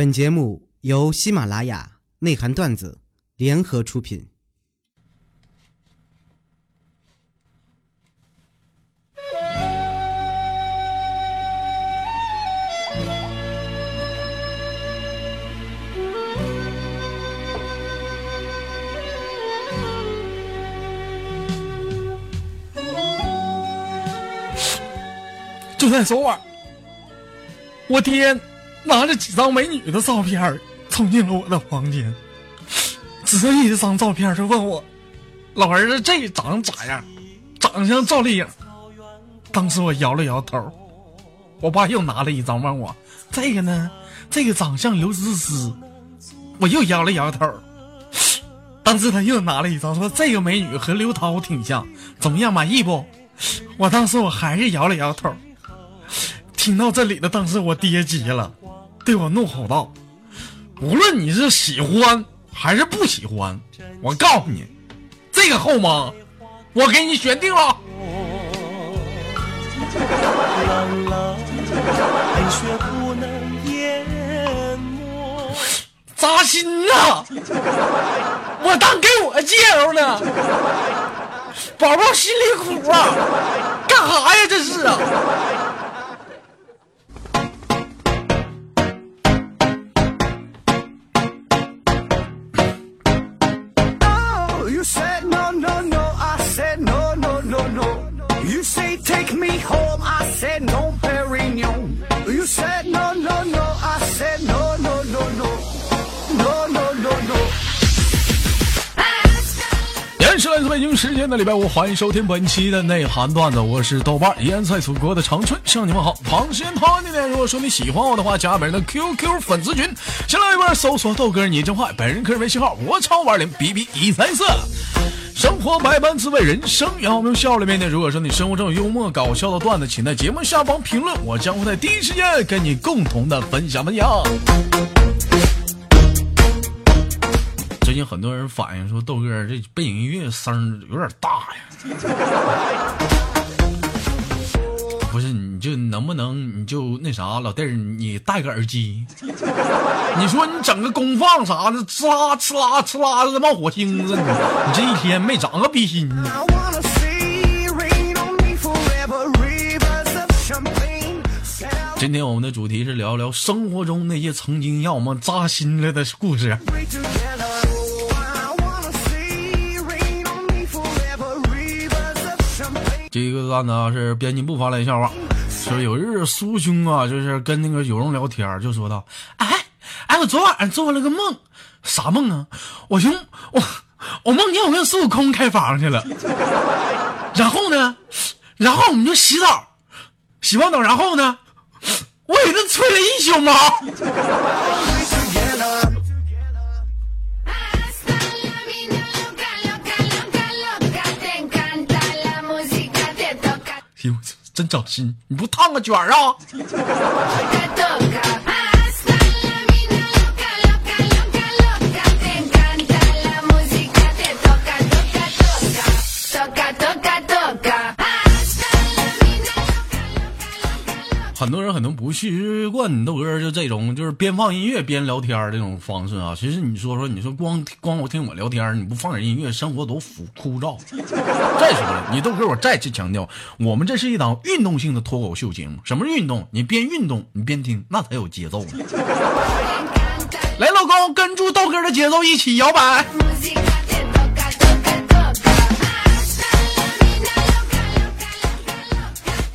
本节目由喜马拉雅内涵段子联合出品。就在昨晚，我爹拿着几张美女的照片冲进了我的房间，指着一张照片就问我：“老儿子，这长咋样？长相赵丽颖。”当时我摇了摇头。我爸又拿了一张问我：“这个呢？这个长相刘诗诗。”我又摇了摇头。当时他又拿了一张说：“这个美女和刘涛挺像，怎么样？满意不？”我当时我还是摇了摇头。听到这里的，当时我爹急了，对我怒吼道：“无论你是喜欢还是不喜欢，我告诉你，这个后妈，我给你选定了。”扎心呐！我当给我介绍呢，宝宝心里苦啊！干哈呀？这是啊！You say take me home i said no very near you said no no no i said no no no no. No no no no. no yes 原自北京时间的礼拜五，欢迎收听本期的内涵段子，我是豆瓣，腌菜祖国的长春，向你们好，螃蟹汤里面，如果说你喜欢我的话，加本人的 QQ 粉丝群，先来一波，搜索豆哥你真坏，本人可是微信号，我超玩 0，BB134。生活百般滋味，人生要用笑来面对。如果说你生活中有幽默搞笑的段子，请在节目下方评论，我将会在第一时间跟你共同的分享分享。最近很多人反映说，豆哥这背景音乐声有点大呀。不是，你就能不能你就那啥，老弟儿，你戴个耳机。你说你整个功放啥的，呲啦呲啦呲啦的冒火星子，你你这一天没长个逼心呢。今天我们的主题是聊聊生活中那些曾经让我们扎心了的故事。这个段子啊是编辑部发来的笑话，说有一日苏兄啊就是跟那个有容聊天，就说道：“哎哎，我昨晚上做了个梦，啥梦啊？我兄我我梦见我跟孙悟空开房去了，然后呢，然后我们就洗澡，洗完澡然后呢，我给他吹了一宿毛。”哎呦，真长心！你不烫个卷儿啊？很多人可能不习惯豆哥就这种，就是边放音乐边聊天这种方式啊。其实你说说，你说光光我听我聊天，你不放点音乐，生活多枯枯燥。再说了，你豆哥，我再次强调，我们这是一档运动性的脱口秀节目。什么是运动？你边运动你边听，那才有节奏呢。来，老公，跟住豆哥的节奏一起摇摆。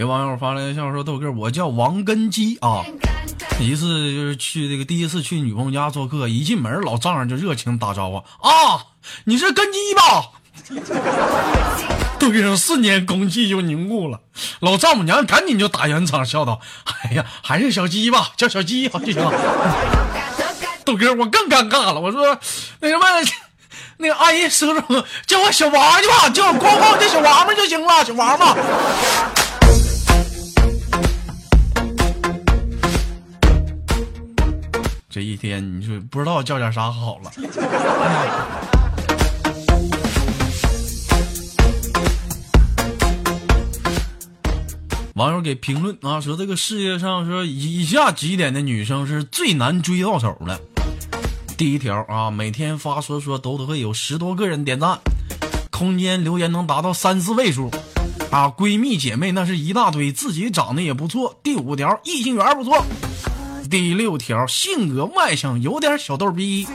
有网友发来个笑说：“豆哥，我叫王根基啊。一次就是去这个第一次去女朋友家做客，一进门老丈人就热情打招呼啊，你是根基吧？” 豆哥瞬间空气就凝固了，老丈母娘赶紧就打圆场笑道：“哎呀，还是小鸡吧，叫小鸡好就行。”豆哥，我更尴尬了，我说那什么，那个阿姨叔叔叫我小王去吧，叫我光光叫小王八就行了，小王八。这一天你说不知道叫点啥好了。网友给评论啊，说这个世界上说以下几点的女生是最难追到手的。第一条啊，每天发说说都都会有十多个人点赞，空间留言能达到三四位数，啊，闺蜜姐妹那是一大堆，自己长得也不错。第五条，异性缘不错。第六条，性格外向，有点小逗逼。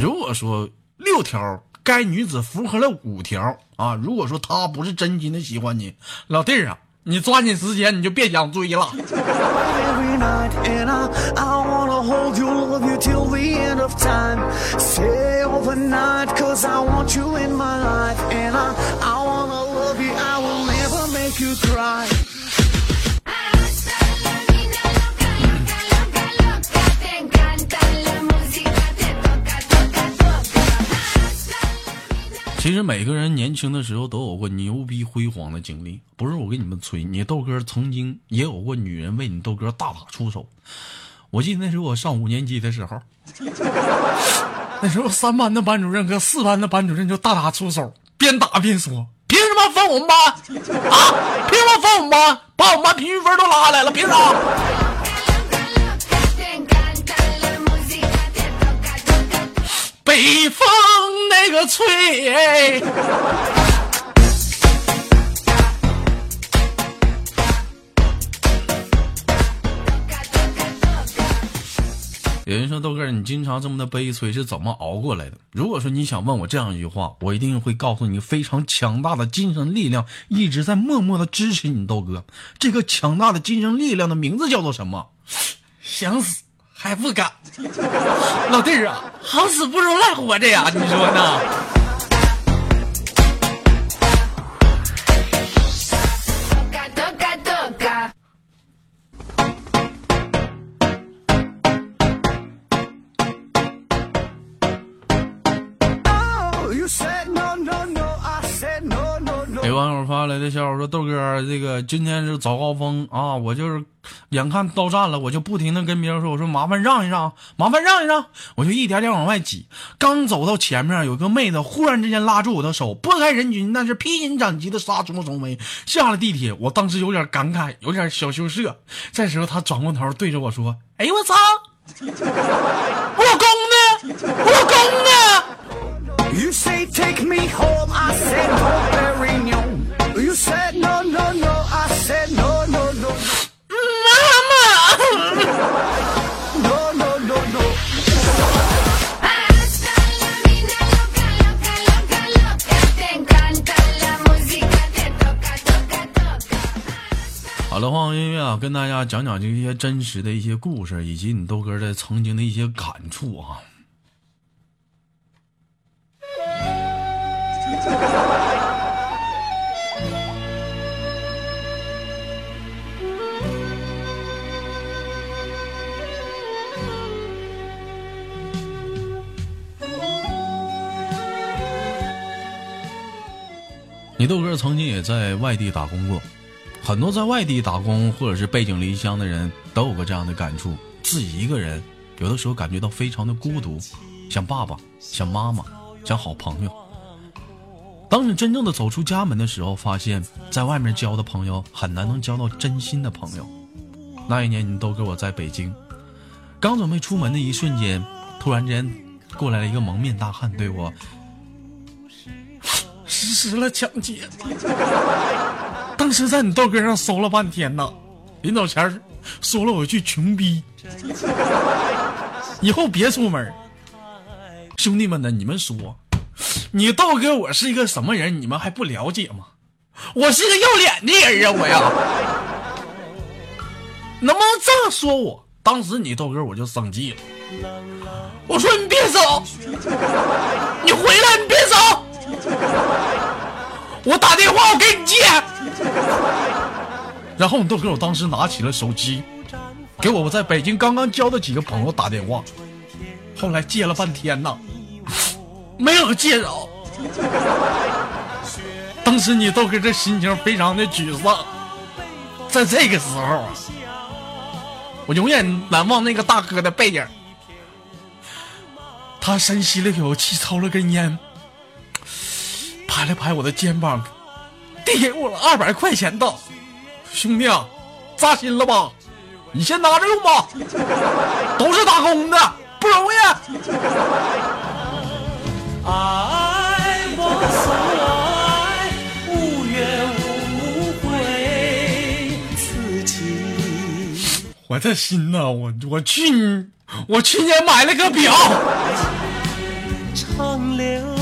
如果说六条，该女子符合了五条啊，如果说她不是真心的喜欢你，老弟儿啊。你抓紧时间，你就别想追了。其实每个人年轻的时候都有过牛逼辉煌的经历，不是我给你们吹，你豆哥曾经也有过女人为你豆哥大打出手。我记得那时候我上五年级的时候，那时候三班的班主任和四班的班主任就大打出手，边打边说：“凭什么分我们班啊？凭什么分我们班？把我们班平均分都拉下来了，凭啥？”北风那个吹，有人说豆哥，你经常这么的悲催，是怎么熬过来的？如果说你想问我这样一句话，我一定会告诉你，非常强大的精神力量一直在默默的支持你，豆哥。这个强大的精神力量的名字叫做什么？想死。还不敢，老弟儿啊，好死不如赖活着呀，你说呢？来的消息说：“豆哥，这个今天是早高峰啊，我就是眼看到站了，我就不停的跟别人说，我说麻烦让一让，麻烦让一让，我就一点点往外挤。刚走到前面，有个妹子忽然之间拉住我的手，拨开人群，那是披荆斩棘的杀出重围。下了地铁，我当时有点感慨，有点小羞涩。这时候她转过头对着我说：‘哎呦我操，我老公呢？我老公呢？’” You say take me home, I said no, Perignon. You said no, no, no, I said no, no, no. 妈妈，no, no, no, no. 好了，换个音乐啊，跟大家讲讲这些真实的一些故事，以及你豆哥的曾经的一些感触啊。你豆哥曾经也在外地打工过，很多在外地打工或者是背井离乡的人都有过这样的感触：自己一个人，有的时候感觉到非常的孤独，想爸爸，想妈妈，想好朋友。当你真正的走出家门的时候，发现在外面交的朋友很难能交到真心的朋友。那一年，你都给我在北京，刚准备出门的一瞬间，突然间过来了一个蒙面大汉，对我。实施了抢劫，当时在你豆哥上搜了半天呢，临走前说了我一句穷逼，以后别出门。兄弟们呢，你们说，你豆哥我是一个什么人？你们还不了解吗？我是个要脸的人啊，我呀，能不能这么说我？当时你豆哥我就生气了，我说你别走，你回来，你别走。我打电话，我给你接。然后你豆哥，我当时拿起了手机，给我在北京刚刚交的几个朋友打电话。后来接了半天呢，没有接着。当时你豆哥这心情非常的沮丧。在这个时候，我永远难忘那个大哥的背影。他深吸了口气，抽了根烟。拍了拍我的肩膀，递给我了二百块钱的：“兄弟啊，扎心了吧？你先拿着用吧，都是打工的，不容易。爱我所爱，无怨无悔，此情我这心呐，我我去我去年买了个表，长留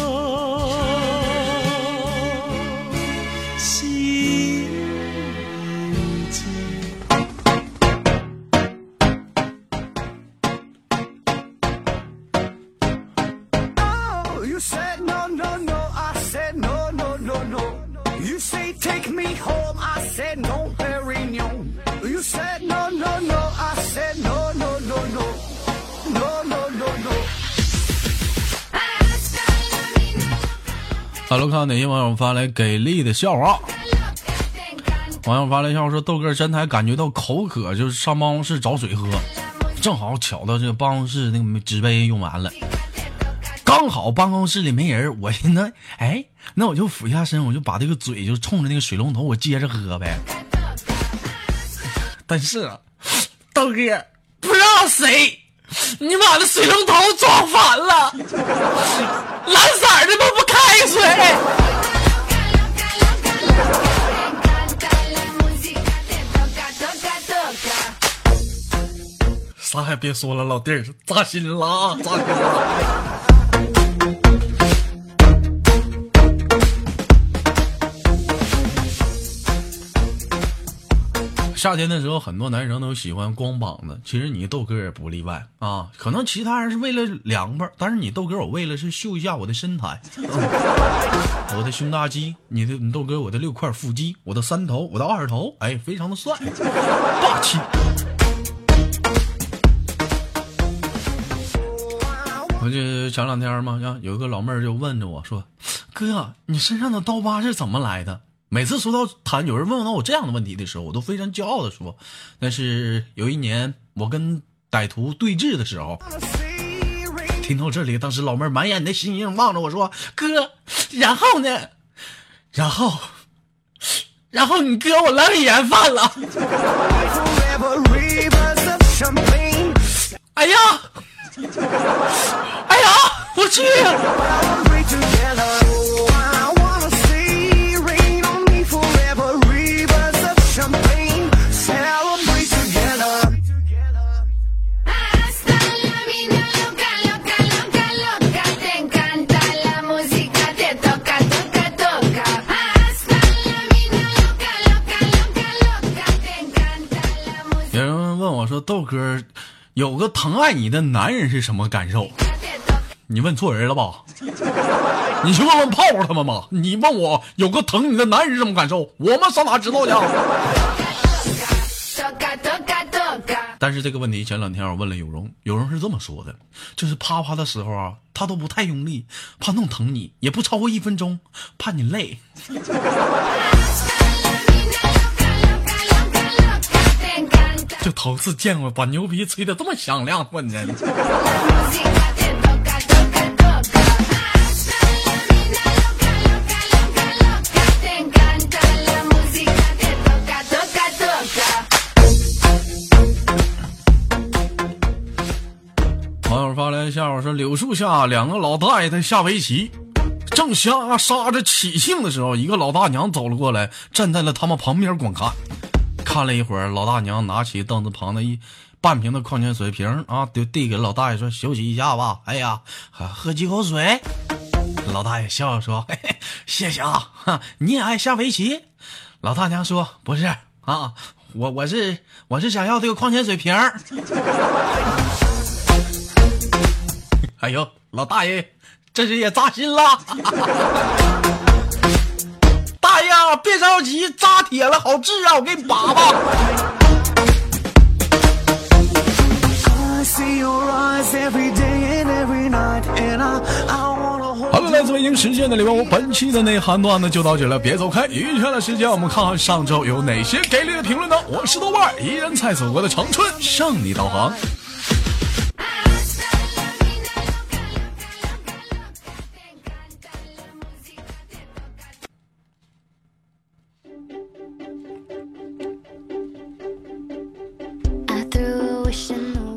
哪些网友发来给力的笑话？网友发来笑话说：“豆哥真台感觉到口渴，就是上办公室找水喝，正好巧到这个办公室那个纸杯用完了，刚好办公室里没人，我寻思哎，那我就俯下身，我就把这个嘴就冲着那个水龙头，我接着喝呗。但是啊，豆哥不知道谁，你把那水龙头装反了，蓝色的都不开水。”啥也别说了，老弟儿，扎心了啊，扎心了。夏天的时候，很多男生都喜欢光膀子，其实你豆哥也不例外啊。可能其他人是为了凉快，但是你豆哥我为了是秀一下我的身材，我的胸大肌，你的你豆哥我的六块腹肌，我的三头，我的二头，哎，非常的帅，霸气。我就前两天嘛，呀，有一个老妹儿就问着我说：“哥，你身上的刀疤是怎么来的？”每次说到谈有人问到我这样的问题的时候，我都非常骄傲的说：“那是有一年我跟歹徒对峙的时候。”听到这里，当时老妹儿满眼的星星望着我说：“哥，然后呢？然后，然后你哥我阑尾炎犯了。哎呀，哎呀，我去！疼爱你的男人是什么感受？”你问错人了吧？你去问问泡泡他们吧。你问我有个疼你的男人是什么感受？我们上哪知道去？但是这个问题前两天我问了有容，有容是这么说的，就是啪啪的时候啊，他都不太用力，怕弄疼你，也不超过一分钟，怕你累。就头次见过把牛皮吹的这么响亮，我天！网友发来一笑，说柳树下两个老大爷在下围棋，正瞎杀着起兴的时候，一个老大娘走了过来，站在了他们旁边观看。看了一会儿，老大娘拿起凳子旁的一半瓶的矿泉水瓶啊，就递给老大爷说：“休息一下吧。”哎呀，喝几口水。老大爷笑着说：“嘿嘿，谢谢啊，你也爱下围棋？”老大娘说：“不是啊，我我是我是想要这个矿泉水瓶。” 哎呦，老大爷，这是也扎心了。别着急，扎铁了好治啊，我给你拔拔。I see your eyes every day and every night, and I, I wanna hold 好了，来自北京时间的礼拜五，本期的内涵段子就到这了，别走开。余下的时间，我们看看上周有哪些给力的评论呢？我是豆瓣，依然在祖国的长春向你导航。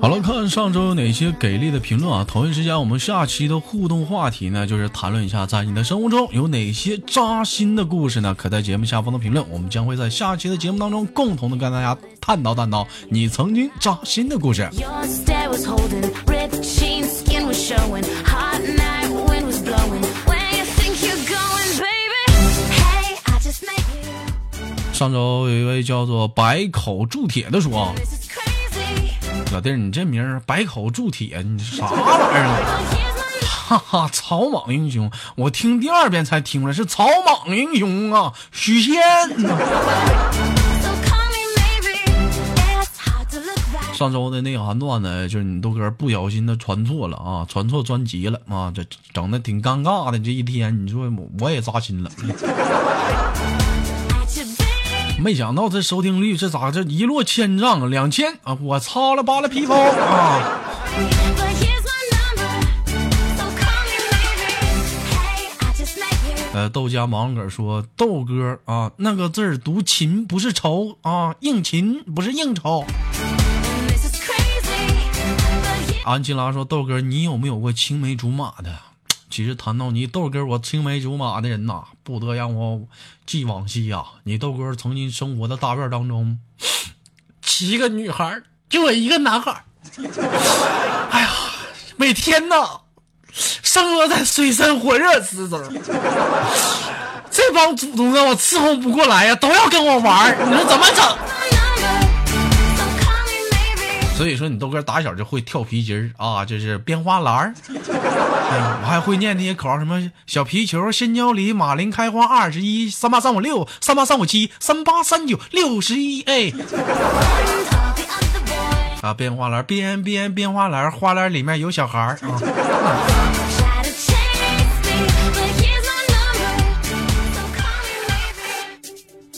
好了，看上周有哪些给力的评论啊？同一时间，我们下期的互动话题呢，就是谈论一下在你的生活中有哪些扎心的故事呢？可在节目下方的评论，我们将会在下期的节目当中共同的跟大家探讨探讨你曾经扎心的故事。上周有一位叫做百口铸铁的说老弟，你这名儿百口铸铁，你啥玩意儿啊？哈哈，草莽英雄，我听第二遍才听出来是草莽英雄啊，许仙。上周的内涵段呢，就是你豆哥不小心的传错了啊，传错专辑了啊，这整的挺尴尬的。这一天，你说我我也扎心了，没想到这收听率这咋这一落千丈啊，两千啊，我操了扒了皮包啊！呃，豆家芒哥说豆哥啊，那个字读勤不是愁啊，应勤不是应酬。安琪拉说：“豆哥，你有没有过青梅竹马的？其实谈到你豆哥，我青梅竹马的人呐，不得让我记往昔呀、你豆哥曾经生活的大院当中，七个女孩，就我一个男孩。哎呀，每天呐，生活在水深火热之中。这帮祖宗让我伺候不过来呀，都要跟我玩，你说怎么整？”所以说你豆哥打小就会跳皮筋儿啊，就是编花篮儿。嗯，我还会念那些口号，什么小皮球、鲜椒梨、马林开花二十一、三八三五六、三八三五七、三八三九六十一。哎，啊，编花篮，编编编花篮，花篮里面有小孩儿啊。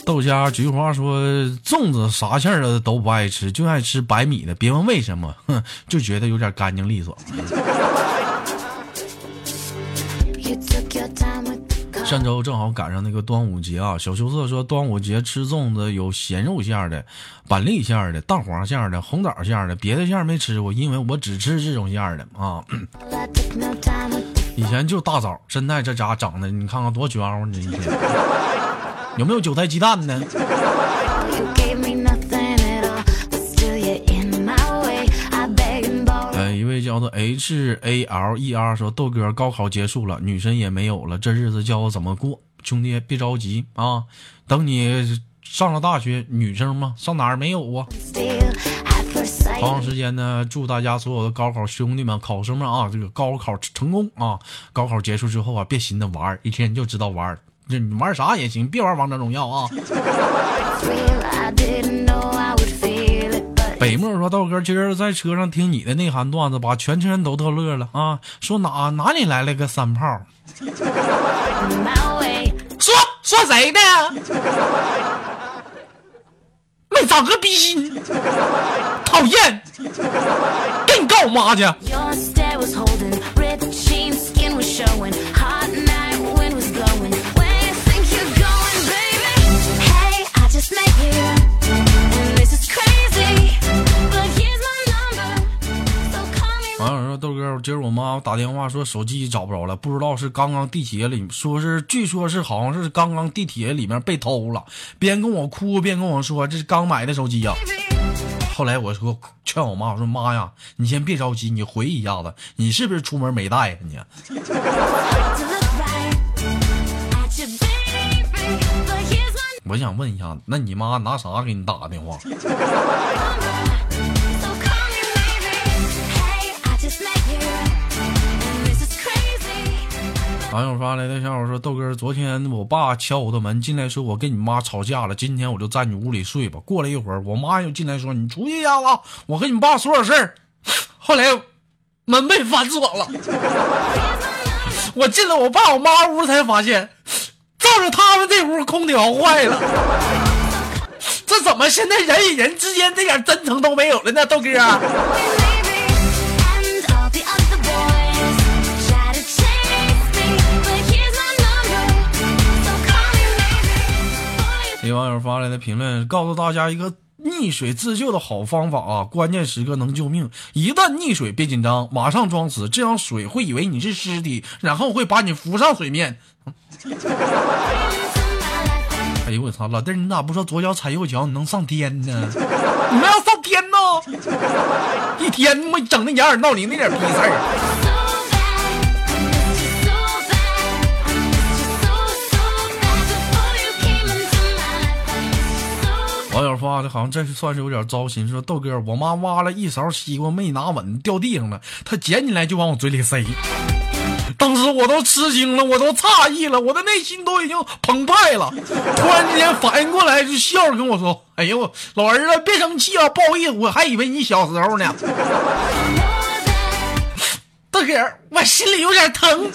豆家菊花说，粽子啥馅儿的都不爱吃，就爱吃白米的。别问为什么，哼，就觉得有点干净利索。上周正好赶上那个端午节啊，小羞涩说端午节吃粽子有咸肉馅儿的、板栗馅儿的、蛋黄馅儿的、红枣馅儿的，别的馅儿没吃过，因为我只吃这种馅儿的啊。以前就大枣，现在这家长得你看看多卷乎，你这一天有没有韭菜鸡蛋呢.呃，一位叫做 H A L E R 说豆哥高考结束了，女神也没有了，这日子叫我怎么过？兄弟别着急啊，等你上了大学，女生嘛上哪儿没有啊.同样时间呢，祝大家所有的高考兄弟们、考生们啊，这个高考成功啊！高考结束之后啊，别寻思玩，一天就知道玩儿，这你玩啥也行，别玩王者荣耀啊北漠说：“道哥，今儿在车上听你的内涵段子，把全车人都逗乐了啊！说哪哪里来了个三炮.说说谁呢？没长个逼心，讨厌！给你告我妈去！今儿我妈打电话说手机找不着了，不知道是刚刚地铁里，说是据说是好像是刚刚地铁里面被偷了，边跟我哭边跟我说这是刚买的手机呀、后来我说劝我妈，我说妈呀，你先别着急，你回忆一下子，你是不是出门没带呀、你？我想问一下，那你妈拿啥给你打电话？网友发来的笑话说：“豆哥，昨天我爸敲我的门进来说我跟你妈吵架了，今天我就在你屋里睡吧。过了一会儿，我妈又进来说你出去一下子，我跟你爸说点事儿。后来门被反锁了，我进了我爸我妈屋才发现，照着他们这屋空调坏了。这怎么现在人与人之间这点真诚都没有了呢？豆哥。”网友发来的评论告诉大家一个溺水自救的好方法啊，关键时刻能救命。一旦溺水，别紧张，马上装死，这样水会以为你是尸体，然后会把你浮上水面。哎呦我操，老弟，你咋不说左脚踩右脚，你能上天呢？你们要上天呢？一天我整那掩耳盗铃那点逼事儿。网友发的好像这算是有点糟心，说豆哥，我妈挖了一勺西瓜没拿稳，掉地上了，她捡起来就往我嘴里塞。当时我都吃惊了，我都诧异了，我的内心都已经澎湃了。突然之间反应过来，就笑着跟我说：“哎呦，老儿子，别生气啊，不好意思，我还以为你小时候呢。”豆哥，我心里有点疼。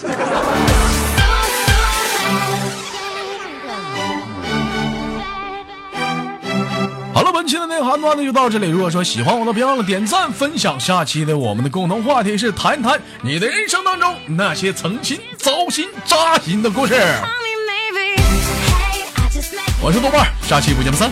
好了，本期的内涵段子就到这里。如果说喜欢我的，别忘了点赞、分享。下期的我们的共同话题是谈谈你的人生当中那些曾经糟心、扎心的故事。我是豆瓣，下期不见不散。